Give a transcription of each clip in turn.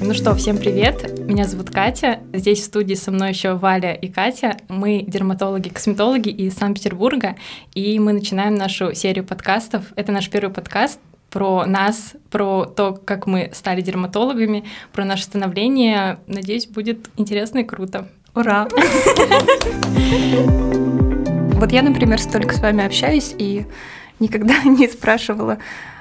Ну что, всем привет! Меня зовут Катя. Здесь в студии со мной еще Валя и Катя. Мы дерматологи-косметологи из Санкт-Петербурга, и мы начинаем нашу серию подкастов. Это наш первый подкаст про нас, про то, как мы стали дерматологами, про наше становление. Надеюсь, будет интересно и круто. Ура! Вот я, например, столько с вами общаюсь и никогда не спрашивала,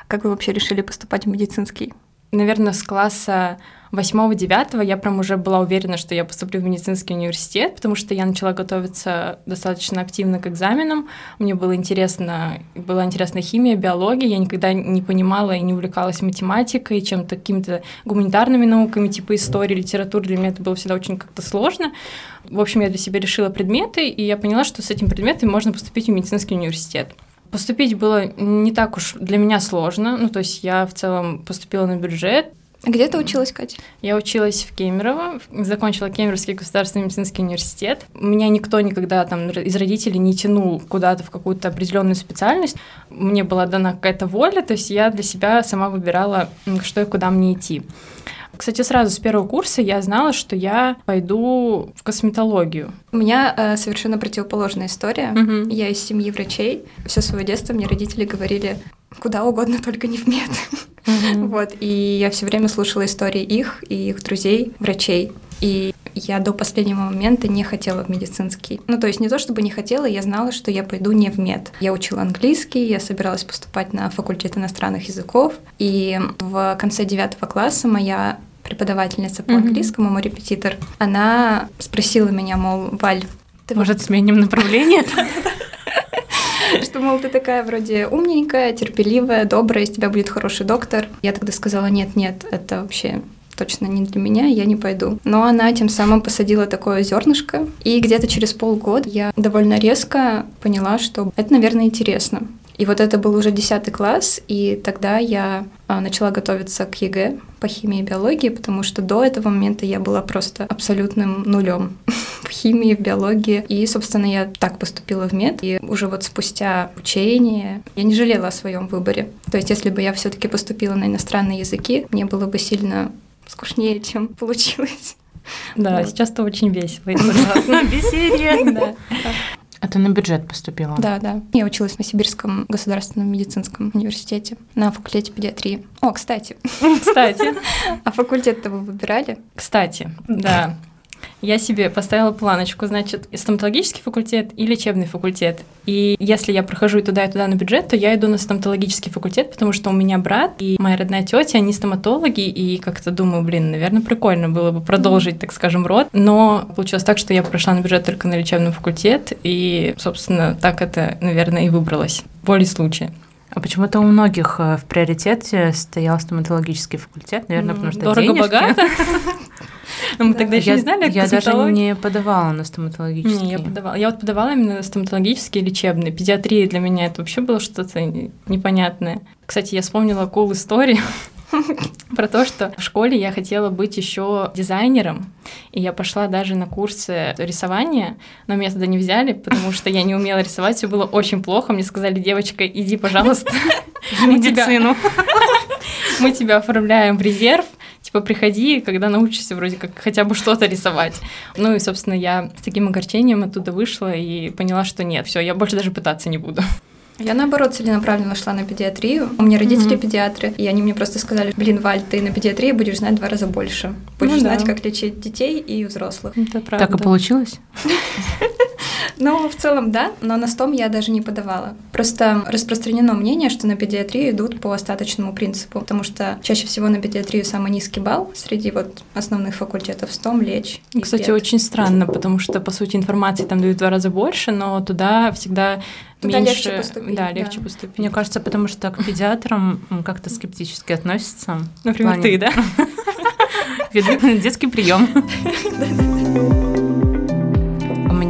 как вы вообще решили поступать в медицинский. Наверное, с класса восьмого-девятого я прям уже была уверена, что я поступлю в медицинский университет, потому что я начала готовиться достаточно активно к экзаменам. Мне было интересно, была интересна химия, биология. Я никогда не понимала и не увлекалась математикой, чем-то какими-то гуманитарными науками, типа истории, литературы. Для меня это было всегда очень как-то сложно. В общем, я для себя решила предметы, и я поняла, что с этим предметом можно поступить в медицинский университет. Поступить было не так уж для меня сложно, ну то есть я в целом поступила на бюджет, где ты училась, Катя? Я училась в Кемерово, закончила Кемеровский государственный медицинский университет. Меня никто никогда там из родителей не тянул куда-то в какую-то определенную специальность. Мне была дана какая-то воля, то есть я для себя сама выбирала, что и куда мне идти. Кстати, сразу с первого курса я знала, что я пойду в косметологию. У меня э, совершенно противоположная история. Мгм. Я из семьи врачей. Все свое детство мне родители говорили куда угодно, только не в мед. Вот, и я все время слушала истории их и их друзей, врачей. И я до последнего момента не хотела в медицинский. Ну, то есть не то, чтобы не хотела, я знала, что я пойду не в мед. Я учила английский, я собиралась поступать на факультет иностранных языков. И в конце девятого класса моя преподавательница по английскому, мой репетитор, она спросила меня, мол, Валь, ты Может, сменим направление? что, мол, ты такая вроде умненькая, терпеливая, добрая, из тебя будет хороший доктор. Я тогда сказала, нет-нет, это вообще точно не для меня, я не пойду. Но она тем самым посадила такое зернышко, и где-то через полгода я довольно резко поняла, что это, наверное, интересно. И вот это был уже 10 класс, и тогда я а, начала готовиться к ЕГЭ по химии и биологии, потому что до этого момента я была просто абсолютным нулем в химии, в биологии. И, собственно, я так поступила в мед. И уже вот спустя учение я не жалела о своем выборе. То есть, если бы я все-таки поступила на иностранные языки, мне было бы сильно скучнее, чем получилось. Да, Вот. сейчас-то очень весело, я согласна. Веселье. А ты на бюджет поступила? да, да. Я училась на Сибирском государственном медицинском университете на факультете педиатрии. О, кстати, Кстати, а факультет-то вы выбирали? Кстати, да. Я себе поставила планочку, значит, стоматологический факультет и лечебный факультет. И если я прохожу и туда, и туда на бюджет, то я иду на стоматологический факультет, потому что у меня брат и моя родная тетя, они стоматологи, и как-то думаю, блин, наверное, прикольно было бы продолжить, так скажем, род. Но получилось так, что я прошла на бюджет только на лечебный факультет, и, собственно, так это, наверное, и выбралось. Волей случая. А почему-то у многих э, в приоритете стоял стоматологический факультет, наверное, потому что. Дорого-богато. Но мы Да. тогда еще Я, не знали, я даже не подавала на стоматологический. Не, я подавала. Я вот подавала именно стоматологический и лечебный. Педиатрия для меня это вообще было что-то не- непонятное. Кстати, я вспомнила cool историю про то, что в школе я хотела быть еще дизайнером, и я пошла даже на курсы рисования, но меня туда не взяли, потому что я не умела рисовать, все было очень плохо. Мне сказали, девочка, иди, пожалуйста, В медицину. мы тебя оформляем в резерв, типа приходи, когда научишься вроде как хотя бы что-то рисовать. Ну и, собственно, я с таким огорчением оттуда вышла и поняла, что нет, все, я больше даже пытаться не буду. Я, наоборот, целенаправленно шла на педиатрию. У меня родители Мгм. педиатры, и они мне просто сказали, блин, Валь, ты на педиатрии будешь знать в два раза больше. Будешь Ну да. знать, как лечить детей и взрослых. Это правда. Так и получилось? Ну, в целом, да, но на стом я даже не подавала. Просто распространено мнение, что на педиатрию идут по остаточному принципу, потому что чаще всего на педиатрию самый низкий балл среди вот основных факультетов стом, лечь. и Кстати, пед. очень странно, потому что, по сути, информации там дают в два раза больше, но туда всегда Туда меньше... легче поступить, Да, да. легче поступить. Мне кажется, потому что к педиатрам как-то скептически относятся. Например, ты, да? Ведут детский прием.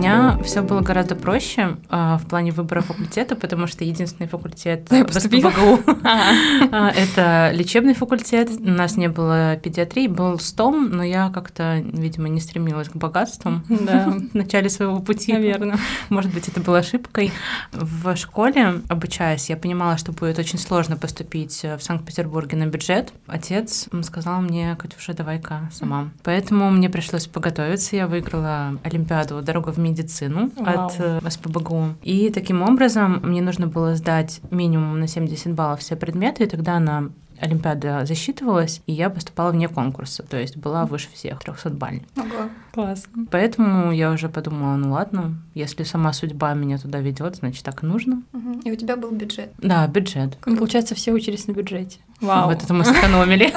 Меня все было гораздо проще э, в плане выбора факультета, потому что единственный факультет в. СПбГУ а, это лечебный факультет. У нас не было педиатрии, был СТОМ, но я как-то, видимо, не стремилась к богатствам в начале своего пути. наверное. Может быть, это было ошибкой. В школе, обучаясь, я понимала, что будет очень сложно поступить в Санкт-Петербурге на бюджет. Отец сказал мне, Катюша, давай-ка сама. Поэтому мне пришлось подготовиться. Я выиграла Олимпиаду «Дорога в медицину» Вау. от э, СПбГУ. И таким образом мне нужно было сдать минимум на 70 баллов все предметы, и тогда на Олимпиада засчитывалась, и я поступала вне конкурса, то есть была выше всех, 300 бальных. Ого. Класс. Поэтому я уже подумала, ну ладно, если сама судьба меня туда ведет, значит так и нужно. И у тебя был бюджет. Да, бюджет. Ну, получается, все учились на бюджете. Вау. Вот это мы сэкономили.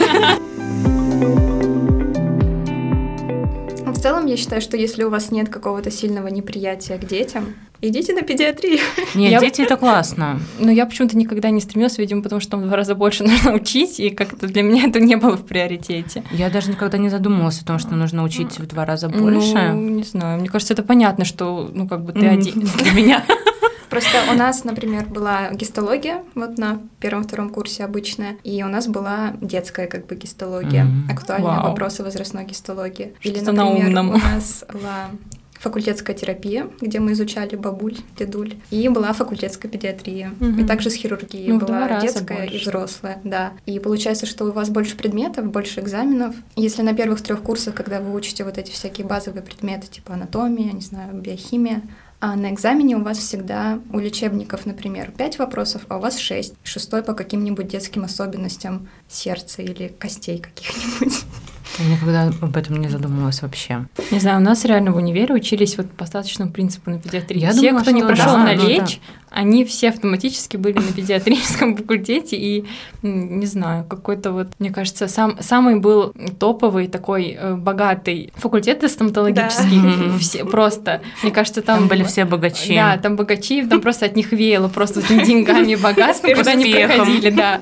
Ну, В целом, я считаю, что если у вас нет какого-то сильного неприятия к детям, идите на педиатрию. Нет, Я- дети это классно. Но я почему-то никогда не стремилась, видимо, потому что там в два раза больше нужно учить, и как-то для меня это не было в приоритете. Я даже никогда не задумывалась о том, что нужно учить в два раза больше. Ну, не знаю, мне кажется, это понятно, что, ну, как бы ты один. Для меня. Просто у нас, например, была гистология, вот на первом-втором курсе обычная, и у нас была детская как бы гистология, Мгм. актуальные Вау. вопросы возрастной гистологии. Или, Что-то на например, умном. у нас была факультетская терапия, где мы изучали бабуль, дедуль, и была факультетская педиатрия. Мгм. И также с хирургией Ну, была детская и больше. взрослая, да. И получается, что у вас больше предметов, больше экзаменов. Если на первых трех курсах, когда вы учите вот эти всякие базовые предметы, типа анатомия, не знаю, биохимия, а на экзамене у вас всегда у лечебников, например, 5 вопросов, а у вас 6. Шестой по каким-нибудь детским особенностям сердца или костей каких-нибудь. Я никогда об этом не задумывалась вообще. Не знаю, у нас реально в универе учились вот по остаточному принципу на педиатрии. Я все, думала, кто не прошел да, на ну да. лечь, они все автоматически были на педиатрическом факультете, и не знаю, какой-то вот, мне кажется, сам, самый был топовый такой э, богатый факультет стоматологический. Да. Все, просто, мне кажется, там... Там были все богачи. Да, там богачи, там просто от них веяло просто деньгами и богатством, куда они Успехом. проходили, да.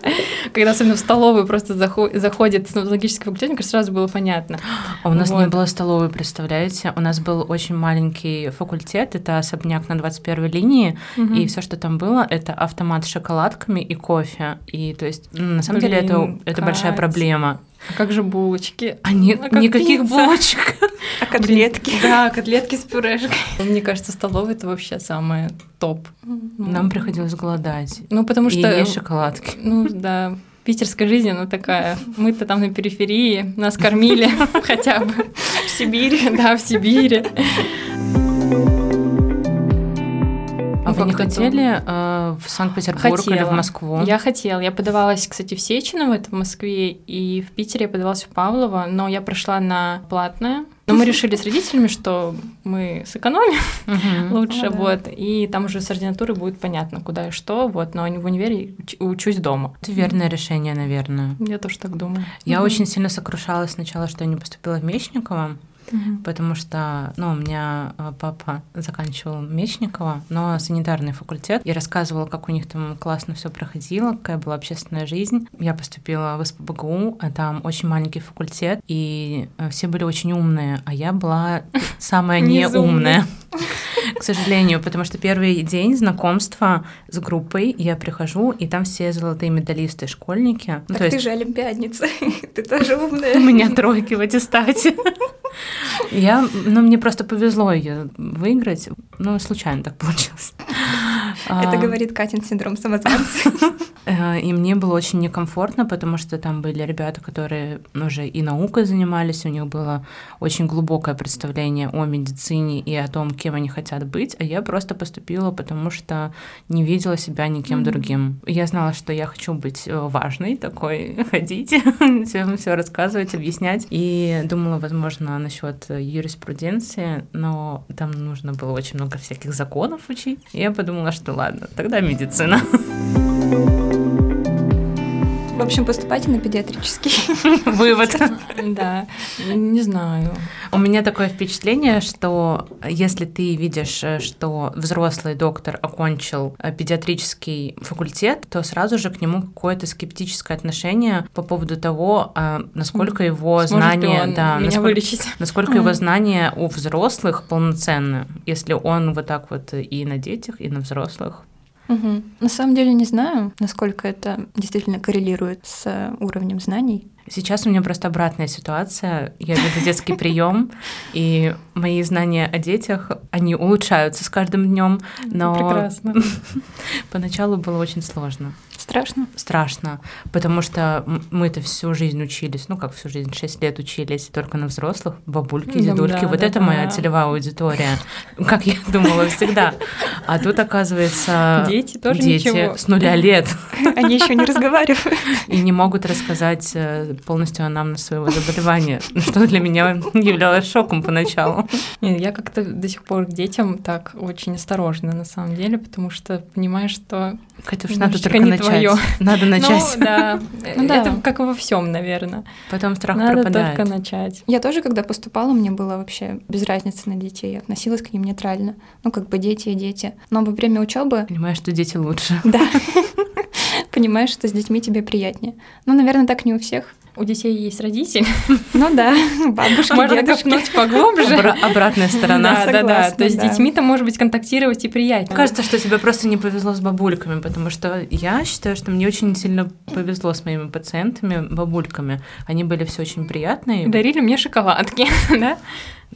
Когда особенно в столовую просто захо- заходит стоматологический факультет, мне кажется, сразу было понятно. А у нас не Вот. было столовой, представляете? У нас был очень маленький факультет, это особняк на 21 линии, и все, что там было, это автомат с шоколадками и кофе. И то есть, на самом деле, это, Блин, это большая проблема. А как же булочки? А ни- А как никаких пицца? булочек. А котлетки? Да, котлетки с пюрешкой. Мне кажется, столовая это вообще самое топ. Нам приходилось голодать. Ну, потому И что... есть шоколадки. Ну, да, питерская жизнь, она такая. Мы-то там на периферии, нас кормили хотя бы. В Сибири. Да, в Сибири. А Ну, вы не хотели э, в Санкт-Петербург или в Хотела. Москву? Я хотела. Я подавалась, кстати, в Сечиново, это в Москве, и в Питере я подавалась в Павлово, но я прошла на платное. Но мы решили с родителями, что мы сэкономим лучше, Ну вот, и там уже с ординатуры будет понятно, куда и что, вот, но в универе уч- учусь дома. Это верное решение, наверное. Я тоже так думаю. Я очень сильно сокрушалась сначала, что я не поступила в Мечниково, Мгм. потому что, ну, у меня э, папа заканчивал Мечникова, но санитарный факультет, и рассказывала, как у них там классно все проходило, какая была общественная жизнь. Я поступила в СПбГУ, а там очень маленький факультет, и э, все были очень умные, а я была самая неумная. К сожалению, потому что первый день знакомства с группой я прихожу, и там все золотые медалисты, школьники. Ну, Так ты же олимпиадница, ты тоже умная. у меня тройки в аттестате. Я, ну, мне просто повезло ее выиграть. Ну, случайно так получилось. Это А, говорит Катин синдром самозванца. э, И мне было очень некомфортно, потому что там были ребята, которые уже и наукой занимались, у них было очень глубокое представление о медицине и о том, кем они хотят быть, а я просто поступила, потому что не видела себя никем другим. Я знала, что я хочу быть э, важной такой, ходить, всем все рассказывать, объяснять, и думала, возможно, насчет юриспруденции, но там нужно было очень много всяких законов учить. И я подумала, что ладно, тогда медицина. Во общем, поступайте на педиатрический. Вывод. Да, не знаю. У меня такое впечатление, что если ты видишь, э, что взрослый доктор окончил э, педиатрический факультет, то сразу же к нему какое-то скептическое отношение по поводу того, а, насколько его знания, да, насколько, вылечить? насколько его знания у взрослых полноценны, если он вот так вот и на детях, и на взрослых. Мгм. На самом деле не знаю, насколько это действительно коррелирует с э, уровнем знаний. Сейчас у меня просто обратная ситуация. Я веду детский прием, и мои знания о детях, они улучшаются с каждым днем, но Прекрасно. поначалу было очень сложно. Страшно? Страшно, потому что м- мы-то всю жизнь учились, ну как всю жизнь, 6 лет учились только на взрослых, бабульки, Да, дедульки. да, вот да, это моя да. целевая аудитория, как я думала всегда. А тут, оказывается, Дети тоже дети ничего. с нуля лет Они еще не разговаривают. и не могут рассказать э, полностью анамнез своего заболевания, что для меня являлось шоком поначалу. Нет, я как-то до сих пор к детям так очень осторожна на самом деле, потому что понимаю, что Катюш, надо только не начать. твоё. Надо начать. Ну, да. Ну да. Это как во всем, наверное. Потом страх Надо пропадает. только начать. Я тоже, когда поступала, мне было вообще без разницы на детей. Я относилась к ним нейтрально. Ну, как бы дети и дети. Но во время учебы, Понимаешь, что дети лучше. да, понимаешь, что с детьми тебе приятнее. Ну, наверное, так не у всех. У детей есть родители. Ну да, бабушки, Можно дедушки. копнуть поглубже. Обра- обратная сторона. Да, да, да. согласна, То есть с детьми-то, может быть, контактировать и приятнее. Кажется, что тебе просто не повезло с бабульками, потому что я считаю, что мне очень сильно повезло с моими пациентами, бабульками. Они были все очень приятные. дарили мне шоколадки, да?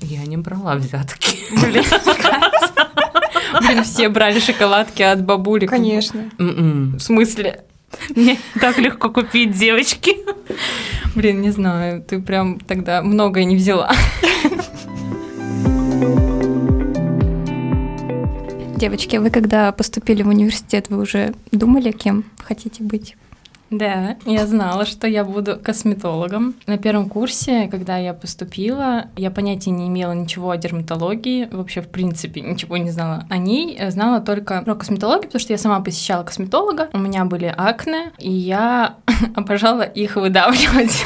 Я не брала взятки. Блин, Блин, все брали шоколадки от бабулек. Конечно. М-м. В смысле? Мне так легко купить, девочки. Блин, не знаю, ты прям тогда многое не взяла. Девочки, а вы когда поступили в университет, вы уже думали, кем хотите быть? Да, я знала, что я буду косметологом. На первом курсе, когда я поступила, я понятия не имела ничего о дерматологии, вообще, в принципе, ничего не знала о ней. Я Знала только про косметологию, потому что я сама посещала косметолога, у меня были акне, и я обожала их выдавливать.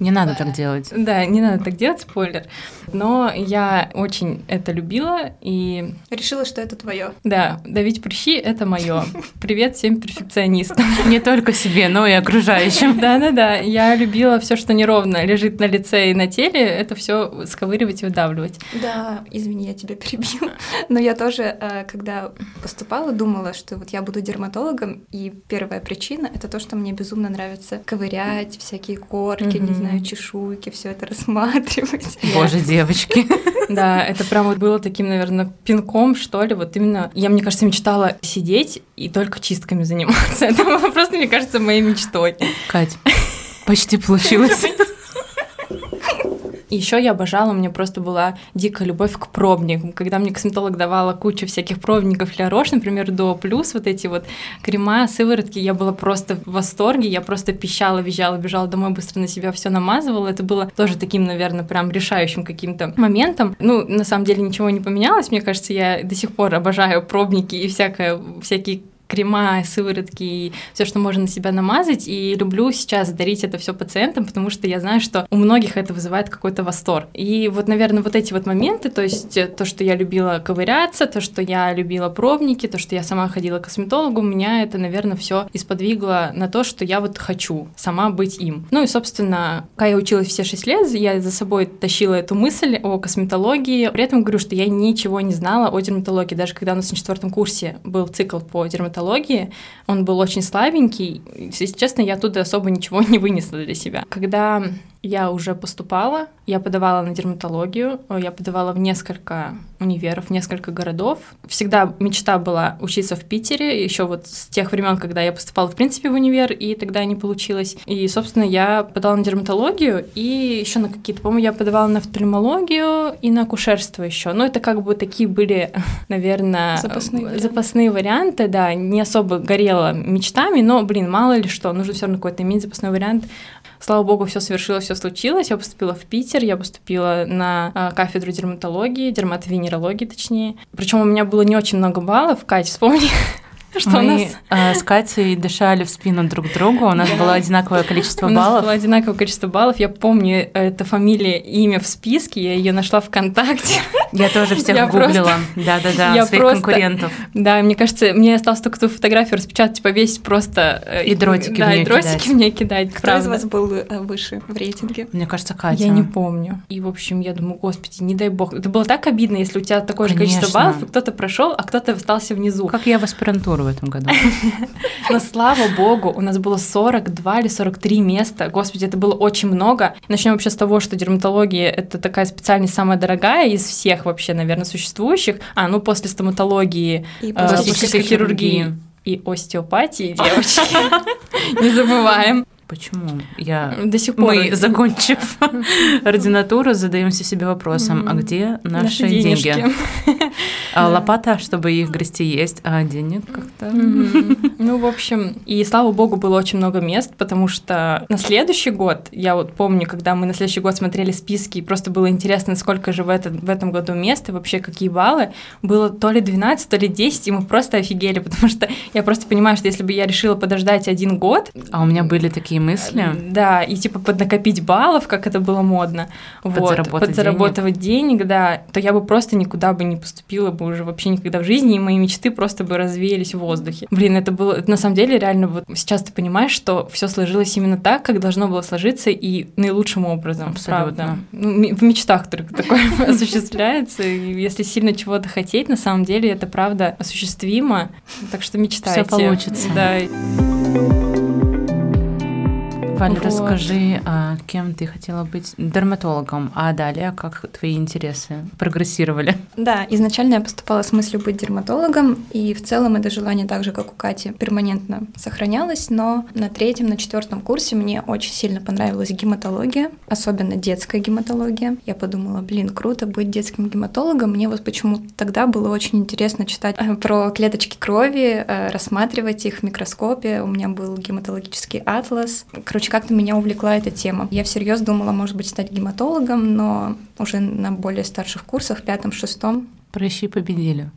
Не надо так делать. Да, не надо так делать, спойлер. Но я очень это любила, и Решила, что это твое. да, давить прыщи — это мое. Привет всем перфекционистам. Не только себе, но и окружающим. Да-да-да, я любила все, что неровно лежит на лице и на теле, это все сковыривать и выдавливать. Да, извини, я тебя перебью. Но я тоже, э, когда поступала, думала, что вот я буду дерматологом, и первая причина — это то, что мне безумно нравится ковырять всякие корки, не знаю, чешуйки, все это рассматривать. Боже, девочки. Да, это прям вот было таким, наверное, пинком, что ли, вот именно, я, мне кажется, мечтала сидеть и только чистками заниматься. Это было просто, мне кажется, моей мечтой. Кать, почти получилось. Еще я обожала, у меня просто была дикая любовь к пробникам. Когда мне косметолог давала кучу всяких пробников для Рош, например, до плюс, вот эти вот крема, сыворотки, я была просто в восторге, я просто пищала, визжала, бежала домой, быстро на себя все намазывала. Это было тоже таким, наверное, прям решающим каким-то моментом. Ну, на самом деле ничего не поменялось, мне кажется, я до сих пор обожаю пробники и всякое, всякие крема, сыворотки и все, что можно на себя намазать. И люблю сейчас дарить это все пациентам, потому что я знаю, что у многих это вызывает какой-то восторг. И вот, наверное, вот эти вот моменты, то есть э, то, что я любила ковыряться, то, что я любила пробники, то, что я сама ходила к косметологу, меня это, наверное, все исподвигло на то, что я вот хочу сама быть им. Ну и, собственно, когда я училась все 6 лет, я за собой тащила эту мысль о косметологии. При этом говорю, что я ничего не знала о дерматологии. Даже когда у нас на четвертом курсе был цикл по дерматологии, он был очень слабенький. Если честно, я оттуда особо ничего не вынесла для себя. Когда я уже поступала, я подавала на дерматологию, я подавала в несколько универов, в несколько городов. Всегда мечта была учиться в Питере, еще вот с тех времен, когда я поступала в принципе в универ, и тогда не получилось. И, собственно, я подала на дерматологию, и еще на какие-то, по-моему, я подавала на офтальмологию и на акушерство еще. Но это как бы такие были, наверное, Запасные варианты. запасные варианты, да, не особо горела мечтами, но, блин, мало ли что, нужно все равно какой-то иметь запасной вариант. Слава богу, все совершилось, все случилось. Я поступила в Питер, я поступила на а, кафедру дерматологии, дерматовенерологии, точнее. Причем у меня было не очень много баллов. Кать, вспомни. Что Мы у нас? Э, с Катей дышали в спину друг другу, у нас было одинаковое количество баллов. У нас было одинаковое количество баллов. Я помню, это фамилия, имя в списке, я ее нашла ВКонтакте. Я тоже всех я гуглила. Да-да-да, своих просто... конкурентов. Да, мне кажется, мне осталось только ту фотографию распечатать, повесить просто... Э, и дротики Да, и дротики кидать. мне кидать, Кто правда. из вас был э, выше в рейтинге? Мне кажется, Катя. Я не помню. И, в общем, я думаю, господи, не дай бог. Это было так обидно, если у тебя такое Конечно. же количество баллов, и кто-то прошел, а кто-то остался внизу. Как я в аспирантуру в этом году. Но слава богу, у нас было 42 или 43 места. Господи, это было очень много. Начнем вообще с того, что дерматология — это такая специальность самая дорогая из всех вообще, наверное, существующих. А, ну, после стоматологии, и э, после хирургии и остеопатии, девочки. Не забываем. Почему? Я... До сих пор... Мы, закончив ординатуру, задаемся себе вопросом, а где наши, наши деньги? А лопата, чтобы их грести, есть, а денег как-то... Ну, в общем, и слава богу, было очень много мест, потому что на следующий год, я вот помню, когда мы на следующий год смотрели списки, и просто было интересно, сколько же в, этом в этом году мест, и вообще какие баллы, было то ли 12, то ли 10, и мы просто офигели, потому что я просто понимаю, что если бы я решила подождать один год... А у меня были такие такие мысли. Да, и типа поднакопить баллов, как это было модно, подзаработать, вот, подзаработать денег. денег, да, то я бы просто никуда бы не поступила бы уже вообще никогда в жизни, и мои мечты просто бы развеялись в воздухе. Блин, это было, на самом деле реально вот сейчас ты понимаешь, что все сложилось именно так, как должно было сложиться и наилучшим образом, Абсолютно. правда. Ну, в мечтах только такое осуществляется, и если сильно чего-то хотеть, на самом деле это правда осуществимо, так что мечтайте. Все получится. Да. Валя, вот. расскажи, а, кем ты хотела быть дерматологом, а далее как твои интересы прогрессировали? Да, изначально я поступала с мыслью быть дерматологом, и в целом это желание так же, как у Кати, перманентно сохранялось, но на третьем, на четвертом курсе мне очень сильно понравилась гематология, особенно детская гематология. Я подумала, блин, круто быть детским гематологом. Мне вот почему тогда было очень интересно читать э, про клеточки крови, э, рассматривать их в микроскопе. У меня был гематологический атлас. Короче, Короче, как-то меня увлекла эта тема. Я всерьез думала, может быть, стать гематологом, но уже на более старших курсах, пятом, шестом. Прыщи победили.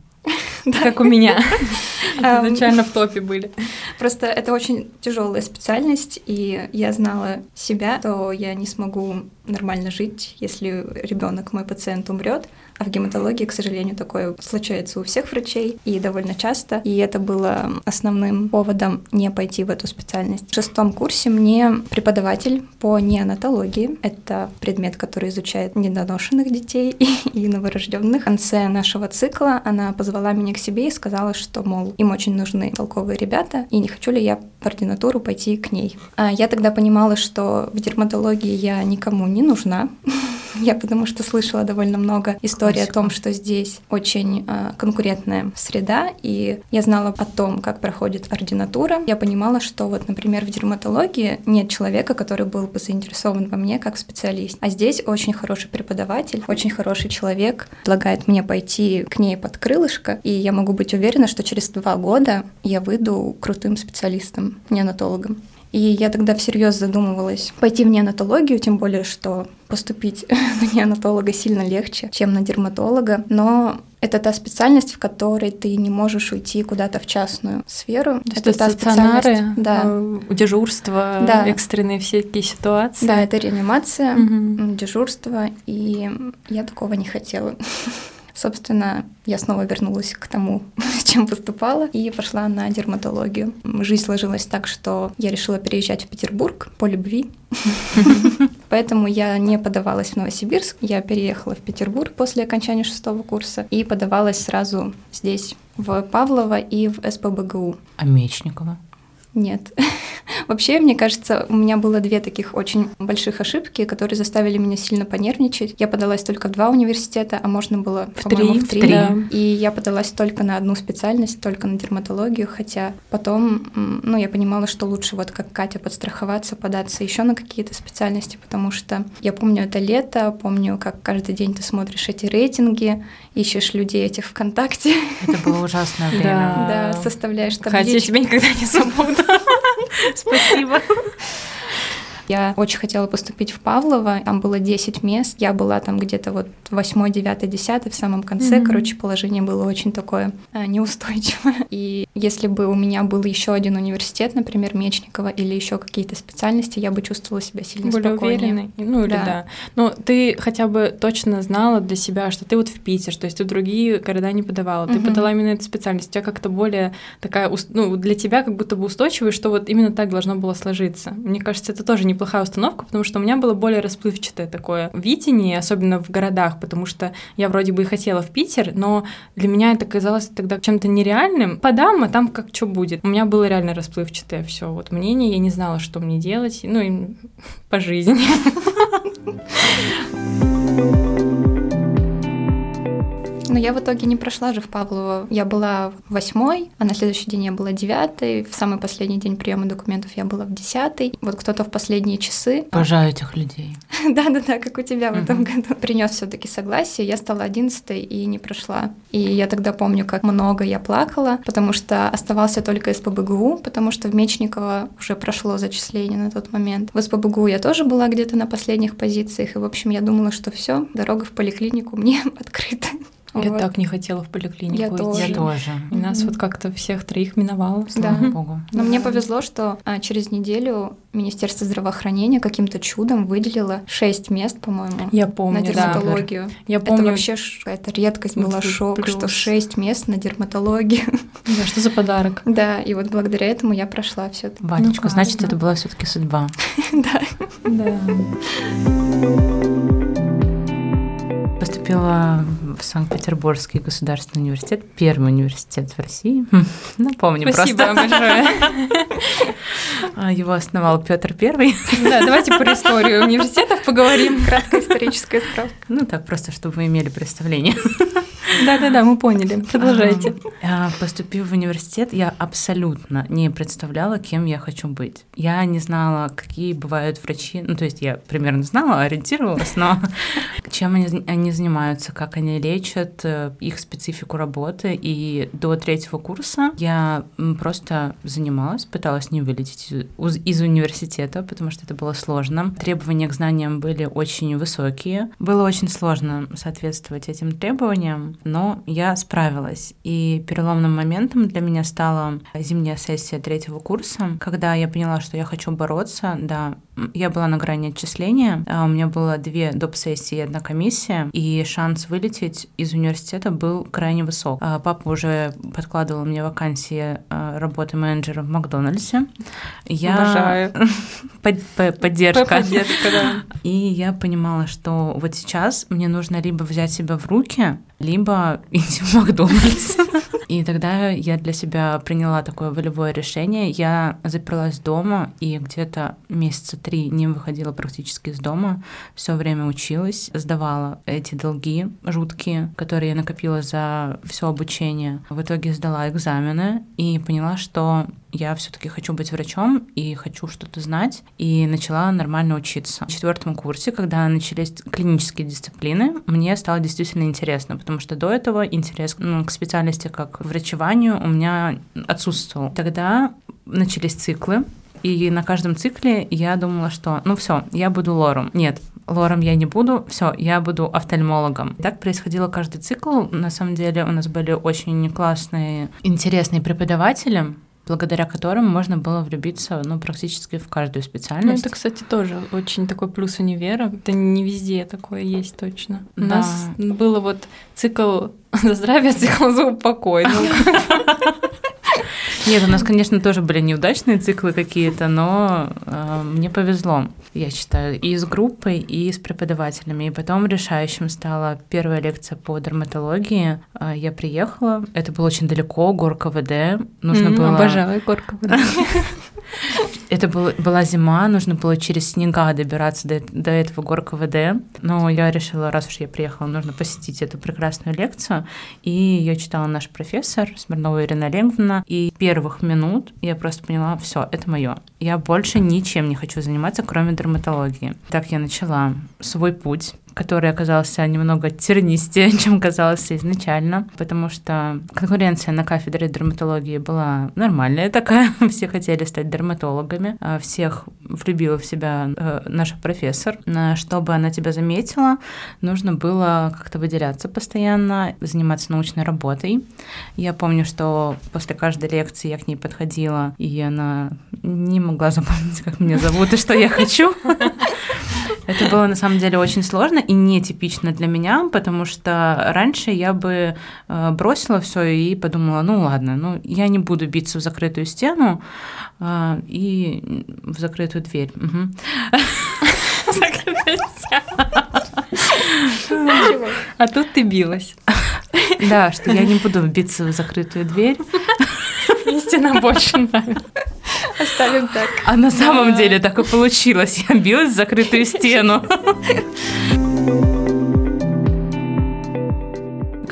Как у меня. Изначально в топе были. Просто это очень тяжелая специальность, и я знала себя, что я не смогу нормально жить, если ребенок, мой пациент, умрет. А в гематологии, к сожалению, такое случается у всех врачей и довольно часто. И это было основным поводом не пойти в эту специальность. В шестом курсе мне преподаватель по неонатологии, это предмет, который изучает недоношенных детей и новорожденных. В конце нашего цикла она позвала меня к себе и сказала, что, мол, им очень нужны толковые ребята, и не хочу ли я в ординатуру пойти к ней. А я тогда понимала, что в дерматологии я никому не нужна. Я потому что слышала довольно много историй о том, что здесь очень э, конкурентная среда, и я знала о том, как проходит ординатура. Я понимала, что вот, например, в дерматологии нет человека, который был бы заинтересован во мне как специалист. А здесь очень хороший преподаватель, очень хороший человек предлагает мне пойти к ней под крылышко, и я могу быть уверена, что через два года я выйду крутым специалистом, неонатологом. И я тогда всерьез задумывалась пойти в неонатологию, тем более, что поступить на неонатолога сильно легче, чем на дерматолога. Но это та специальность, в которой ты не можешь уйти куда-то в частную сферу. То это та стационары, да. Э, дежурство, да. экстренные все такие ситуации. Да, это реанимация, угу. дежурство, и я такого не хотела. Собственно, я снова вернулась к тому, чем поступала, и пошла на дерматологию. Жизнь сложилась так, что я решила переезжать в Петербург по любви. Поэтому я не подавалась в Новосибирск. Я переехала в Петербург после окончания шестого курса и подавалась сразу здесь, в Павлово и в СПБГУ. А Мечникова? Нет. Вообще, мне кажется, у меня было две таких очень больших ошибки, которые заставили меня сильно понервничать. Я подалась только в два университета, а можно было, в три. В три. Да. И я подалась только на одну специальность, только на дерматологию, хотя потом, ну, я понимала, что лучше вот как Катя подстраховаться, податься еще на какие-то специальности, потому что я помню это лето, помню, как каждый день ты смотришь эти рейтинги, ищешь людей этих ВКонтакте. Это было ужасное время. Да, составляешь табличку. Хотя я тебя никогда не забуду. Спасибо. Я очень хотела поступить в Павлово, там было 10 мест, я была там где-то вот 8, 9, 10 в самом конце, mm-hmm. короче, положение было очень такое а, неустойчивое. И если бы у меня был еще один университет, например, Мечникова или еще какие-то специальности, я бы чувствовала себя сильно Более спокойнее. Уверенной. Ну или да. да. Но ты хотя бы точно знала для себя, что ты вот в Питер, то есть ты другие города не подавала, ты mm-hmm. подала именно эту специальность, у тебя как-то более такая, ну для тебя как будто бы устойчивая, что вот именно так должно было сложиться. Мне кажется, это тоже неплохая установка, потому что у меня было более расплывчатое такое видение, особенно в городах, потому что я вроде бы и хотела в Питер, но для меня это казалось тогда чем-то нереальным. Подам, а там как что будет. У меня было реально расплывчатое все вот мнение, я не знала, что мне делать, ну и по жизни. Но я в итоге не прошла же в Павлово. Я была восьмой, а на следующий день я была девятой. В самый последний день приема документов я была в десятой. Вот кто-то в последние часы. Обожаю этих людей. Да-да-да, как у тебя в этом году. Принес все-таки согласие. Я стала одиннадцатой и не прошла. И я тогда помню, как много я плакала, потому что оставался только СПБГУ, потому что в Мечниково уже прошло зачисление на тот момент. В СПБГУ я тоже была где-то на последних позициях, и, в общем, я думала, что все, дорога в поликлинику мне открыта. Я вот. так не хотела в поликлинику я идти. Тоже. Я тоже. И нас вот как-то всех троих миновало, слава да. богу. Но да. мне повезло, что а, через неделю Министерство здравоохранения каким-то чудом выделило шесть мест, по-моему. Я помню, на дерматологию. Да. Я помню. Это вообще какая-то редкость была, шок, плюс. что шесть мест на дерматологию. Да, что за подарок? Да, и вот благодаря этому я прошла все это. Батюшка, ну, значит, это была все-таки судьба. Да. Да поступила в Санкт-Петербургский государственный университет, первый университет в России. Напомню Спасибо просто. большое. А, его основал Петр Первый. Да, давайте про историю университетов поговорим. Краткая историческая справка. Ну так, просто чтобы вы имели представление. Да-да-да, мы поняли. Продолжайте. А, поступив в университет, я абсолютно не представляла, кем я хочу быть. Я не знала, какие бывают врачи. Ну, то есть я примерно знала, ориентировалась, но чем они, они занимаются, как они лечат, э, их специфику работы. И до третьего курса я просто занималась, пыталась не вылететь из, из университета, потому что это было сложно. Требования к знаниям были очень высокие. Было очень сложно соответствовать этим требованиям но я справилась. И переломным моментом для меня стала зимняя сессия третьего курса, когда я поняла, что я хочу бороться, да, я была на грани отчисления, а у меня было две доп-сессии и одна комиссия, и шанс вылететь из университета был крайне высок. А папа уже подкладывал мне вакансии а, работы менеджера в Макдональдсе. Я... Обожаю. Поддержка. Поддержка, да. И я понимала, что вот сейчас мне нужно либо взять себя в руки, либо идти в Макдональдс. И тогда я для себя приняла такое волевое решение. Я заперлась дома и где-то месяца три не выходила практически из дома. Все время училась, сдавала эти долги жуткие, которые я накопила за все обучение. В итоге сдала экзамены и поняла, что я все-таки хочу быть врачом и хочу что-то знать, и начала нормально учиться. В четвертом курсе, когда начались клинические дисциплины, мне стало действительно интересно, потому что до этого интерес ну, к специальности как врачеванию у меня отсутствовал. Тогда начались циклы, и на каждом цикле я думала, что ну все, я буду лором. Нет, лором я не буду, все, я буду офтальмологом. Так происходило каждый цикл. На самом деле у нас были очень классные, интересные преподаватели, благодаря которым можно было влюбиться ну, практически в каждую специальность. Ну, это, кстати, тоже очень такой плюс универа. Это не везде такое есть точно. У да. нас было вот цикл за здравие, цикл за упокой. Нет, у нас, конечно, тоже были неудачные циклы какие-то, но э, мне повезло, я считаю, и с группой, и с преподавателями. И потом решающим стала первая лекция по дерматологии. Э, я приехала, это было очень далеко, горка ВД. Нужно mm, было... Обожаю горка ВД. Это был, была зима, нужно было через снега добираться до, до этого горка ВД. Но я решила, раз уж я приехала, нужно посетить эту прекрасную лекцию. И ее читала наш профессор Смирнова Ирина Олеговна. И первых минут я просто поняла, все, это мое. Я больше ничем не хочу заниматься, кроме дерматологии. Так я начала свой путь который оказался немного тернистее, чем казался изначально, потому что конкуренция на кафедре дерматологии была нормальная такая, все хотели стать дерматологами, а всех влюбила в себя э, наша профессор. Чтобы она тебя заметила, нужно было как-то выделяться постоянно, заниматься научной работой. Я помню, что после каждой лекции я к ней подходила, и она не могла запомнить, как меня зовут и что я хочу. Это было на самом деле очень сложно и нетипично для меня, потому что раньше я бы э, бросила все и подумала, ну ладно, ну я не буду биться в закрытую стену э, и в закрытую дверь. А тут ты билась. Да, что я не буду биться в закрытую дверь. Истина больше нравится. Оставим так. А на самом деле так и получилось. Я билась в закрытую стену.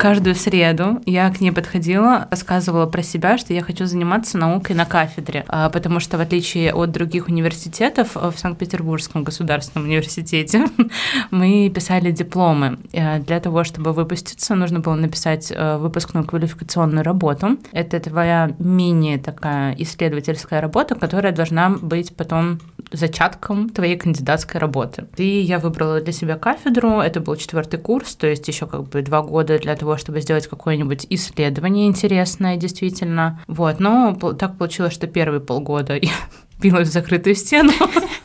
каждую среду я к ней подходила, рассказывала про себя, что я хочу заниматься наукой на кафедре, а, потому что в отличие от других университетов в Санкт-Петербургском государственном университете мы писали дипломы. Э, для того, чтобы выпуститься, нужно было написать э, выпускную квалификационную работу. Это твоя мини такая исследовательская работа, которая должна быть потом зачатком твоей кандидатской работы. И я выбрала для себя кафедру, это был четвертый курс, то есть еще как бы два года для того, чтобы сделать какое-нибудь исследование интересное, действительно. Вот, но так получилось, что первые полгода я билась в закрытую стену,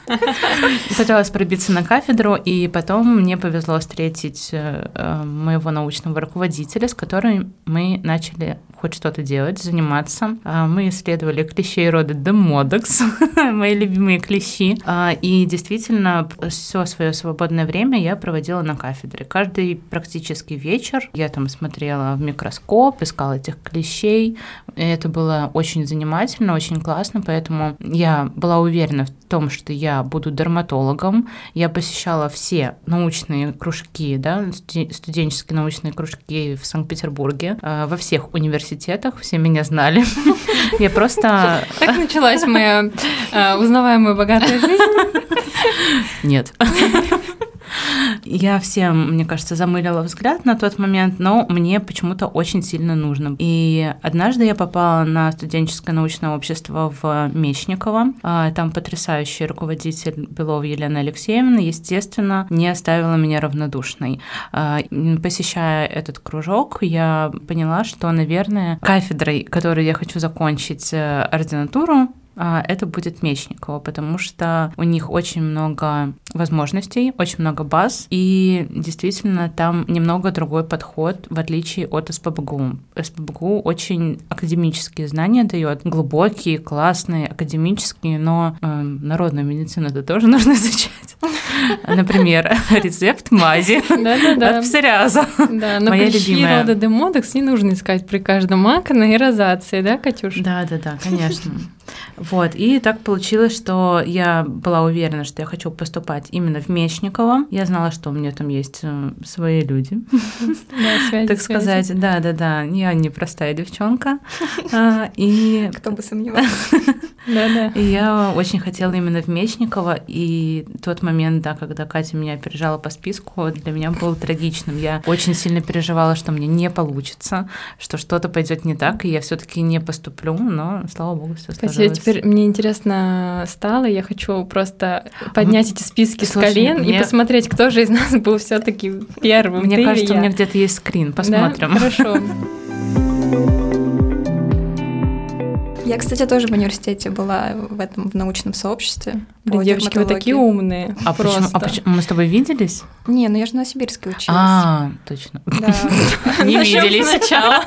пыталась пробиться на кафедру, и потом мне повезло встретить э, моего научного руководителя, с которым мы начали хоть что-то делать, заниматься. А, мы исследовали клещей рода Демодекс, мои любимые клещи. А, и действительно, все свое свободное время я проводила на кафедре. Каждый практически вечер я там смотрела в микроскоп, искала этих клещей. Это было очень занимательно, очень классно, поэтому я была уверена в том, что я буду дерматологом. Я посещала все научные кружки, да, студенческие научные кружки в Санкт-Петербурге, а, во всех университетах все меня знали. Я просто... Так началась моя а, узнаваемая богатая жизнь. Нет. Я всем, мне кажется, замылила взгляд на тот момент, но мне почему-то очень сильно нужно. И однажды я попала на студенческое научное общество в Мечниково. А, там потрясающий руководитель Белова Елена Алексеевна, естественно, не оставила меня равнодушной. А, посещая этот кружок, я поняла, что, наверное, кафедрой, которую я хочу закончить э, ординатуру, это будет Мечникова, потому что у них очень много возможностей, очень много баз, и действительно там немного другой подход, в отличие от СПБГУ. СПБГУ очень академические знания дает, глубокие, классные, академические, но э, народную медицину это тоже нужно изучать. Например, рецепт мази от псориаза. Да, но Моя любимая. рода демодекс не нужно искать при каждом акне и розации, да, Катюша? Да, да, да, конечно. Вот, и так получилось, что я была уверена, что я хочу поступать именно в Мечниково. Я знала, что у меня там есть э, свои люди, так сказать. Да, да, да, я не простая девчонка. А, и Кто бы сомневался. Да, да. И я очень хотела именно в Мечниково, и тот момент, да, когда Катя меня опережала по списку, для меня был трагичным. Я очень сильно переживала, что мне не получится, что что-то пойдет не так, и я все-таки не поступлю, но, слава богу, все сложилось. Я теперь, мне интересно стало, я хочу просто поднять эти списки Слушай, с колен мне... и посмотреть, кто же из нас был все-таки первым. Мне кажется, у меня где-то есть скрин, посмотрим. Да? Хорошо. Я, кстати, тоже в университете была в этом в научном сообществе. Блин, девочки, вы такие умные. А просто. почему, а почему? Мы с тобой виделись? Не, ну я же на Сибирске училась. А, точно. Да. Не виделись сначала.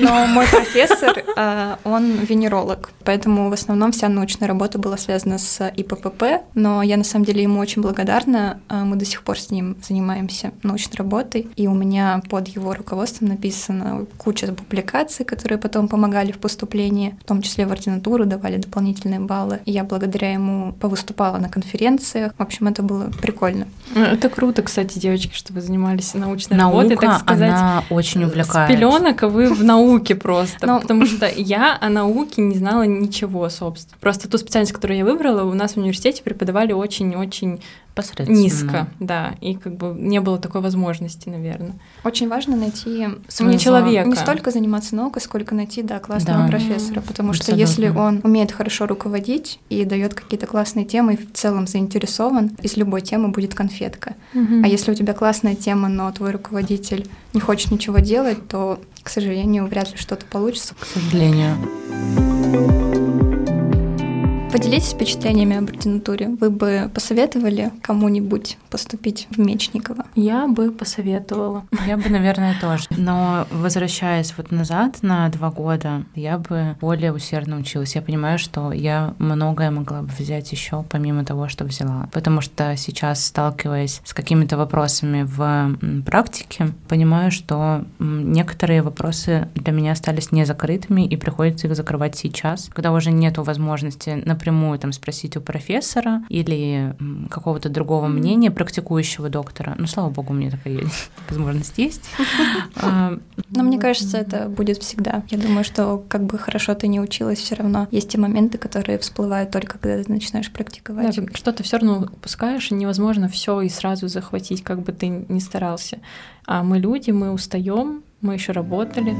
Но мой профессор, э, он венеролог, поэтому в основном вся научная работа была связана с ИППП, но я на самом деле ему очень благодарна. Э, мы до сих пор с ним занимаемся научной работой, и у меня под его руководством написана куча публикаций, которые потом помогали в поступлении, в том числе в ординатуру, давали дополнительные баллы. И я благодаря ему повыступала на конференциях. В общем, это было прикольно. Ну, это круто, кстати, девочки, что вы занимались научной Наука, работой, так сказать. она очень увлекает. С пеленок, а вы в науке просто. Но... Потому что я о науке не знала ничего, собственно. Просто ту специальность, которую я выбрала, у нас в университете преподавали очень-очень низко, да, и как бы не было такой возможности, наверное. Очень важно найти своего человека. Не столько заниматься наукой, сколько найти, да, классного да. профессора профессора, потому что если он умеет хорошо руководить и дает какие-то классные темы, и в целом заинтересован, из любой темы будет конфетка. А если у тебя классная тема, но твой руководитель не хочет ничего делать, то, к сожалению, вряд ли что-то получится. К сожалению. Поделитесь впечатлениями об ординатуре. Вы бы посоветовали кому-нибудь поступить в Мечниково? Я бы посоветовала. Я бы, наверное, тоже. Но возвращаясь вот назад на два года, я бы более усердно училась. Я понимаю, что я многое могла бы взять еще помимо того, что взяла. Потому что сейчас, сталкиваясь с какими-то вопросами в практике, понимаю, что некоторые вопросы для меня остались не закрытыми, и приходится их закрывать сейчас, когда уже нету возможности, напрямую там спросить у профессора или какого-то другого мнения практикующего доктора. Ну, слава богу, у меня такая возможность есть. А, Но мне кажется, это будет всегда. Я думаю, что как бы хорошо ты не училась, все равно есть те моменты, которые всплывают только когда ты начинаешь практиковать. Да, что-то все равно упускаешь, и невозможно все и сразу захватить, как бы ты ни старался. А мы люди, мы устаем, мы еще работали.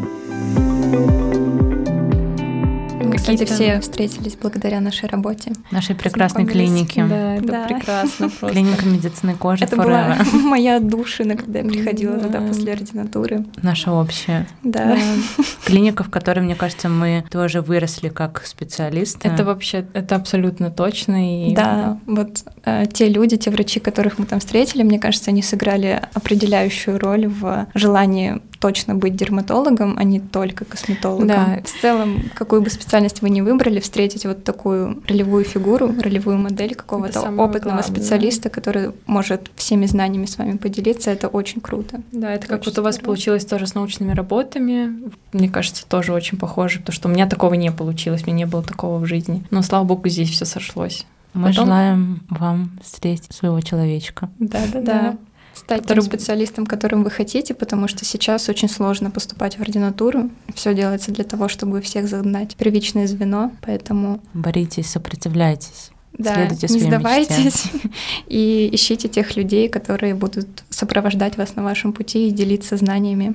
Кстати, все встретились благодаря нашей работе. Нашей прекрасной клинике. Да, это да. прекрасно просто. Клиника медицины кожи Это была моя душина, когда я приходила туда после ординатуры. Наша общая. Да. Клиника, в которой, мне кажется, мы тоже выросли как специалисты. Это вообще, это абсолютно точно. И... Да, вот э, те люди, те врачи, которых мы там встретили, мне кажется, они сыграли определяющую роль в желании точно быть дерматологом, а не только косметологом. Да. В целом, какую бы специальность вы ни выбрали, встретить вот такую ролевую фигуру, ролевую модель какого-то опытного главное, специалиста, который может всеми знаниями с вами поделиться, это очень круто. Да, это, это как вот у вас здорово. получилось тоже с научными работами. Мне кажется, тоже очень похоже, потому что у меня такого не получилось, меня не было такого в жизни. Но слава богу, здесь все сошлось. Мы Потом... желаем вам встретить своего человечка. Да, да, да стать который... тем специалистом, которым вы хотите, потому что сейчас очень сложно поступать в ординатуру. Все делается для того, чтобы всех загнать первичное звено, поэтому... Боритесь, сопротивляйтесь. Да, Следуйте не сдавайтесь и ищите тех людей, которые будут сопровождать вас на вашем пути и делиться знаниями.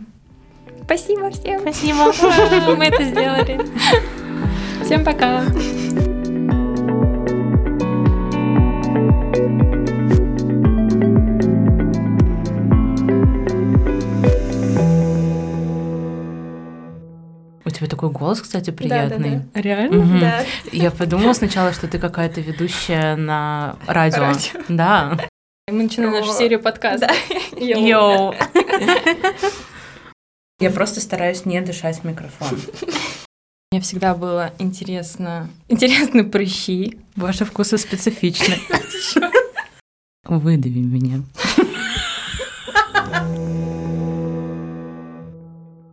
Спасибо всем. Спасибо. Мы это сделали. Всем пока. Тебя такой голос, кстати, приятный. Да, да, да. Реально? Угу. Да. Я подумала сначала, что ты какая-то ведущая на радио. радио. Да. Мы начинаем нашу серию подкастов. Да. Йоу. Я просто стараюсь не дышать в микрофон. Мне всегда было интересно, интересны прыщи. Ваши вкусы специфичны. Выдави меня.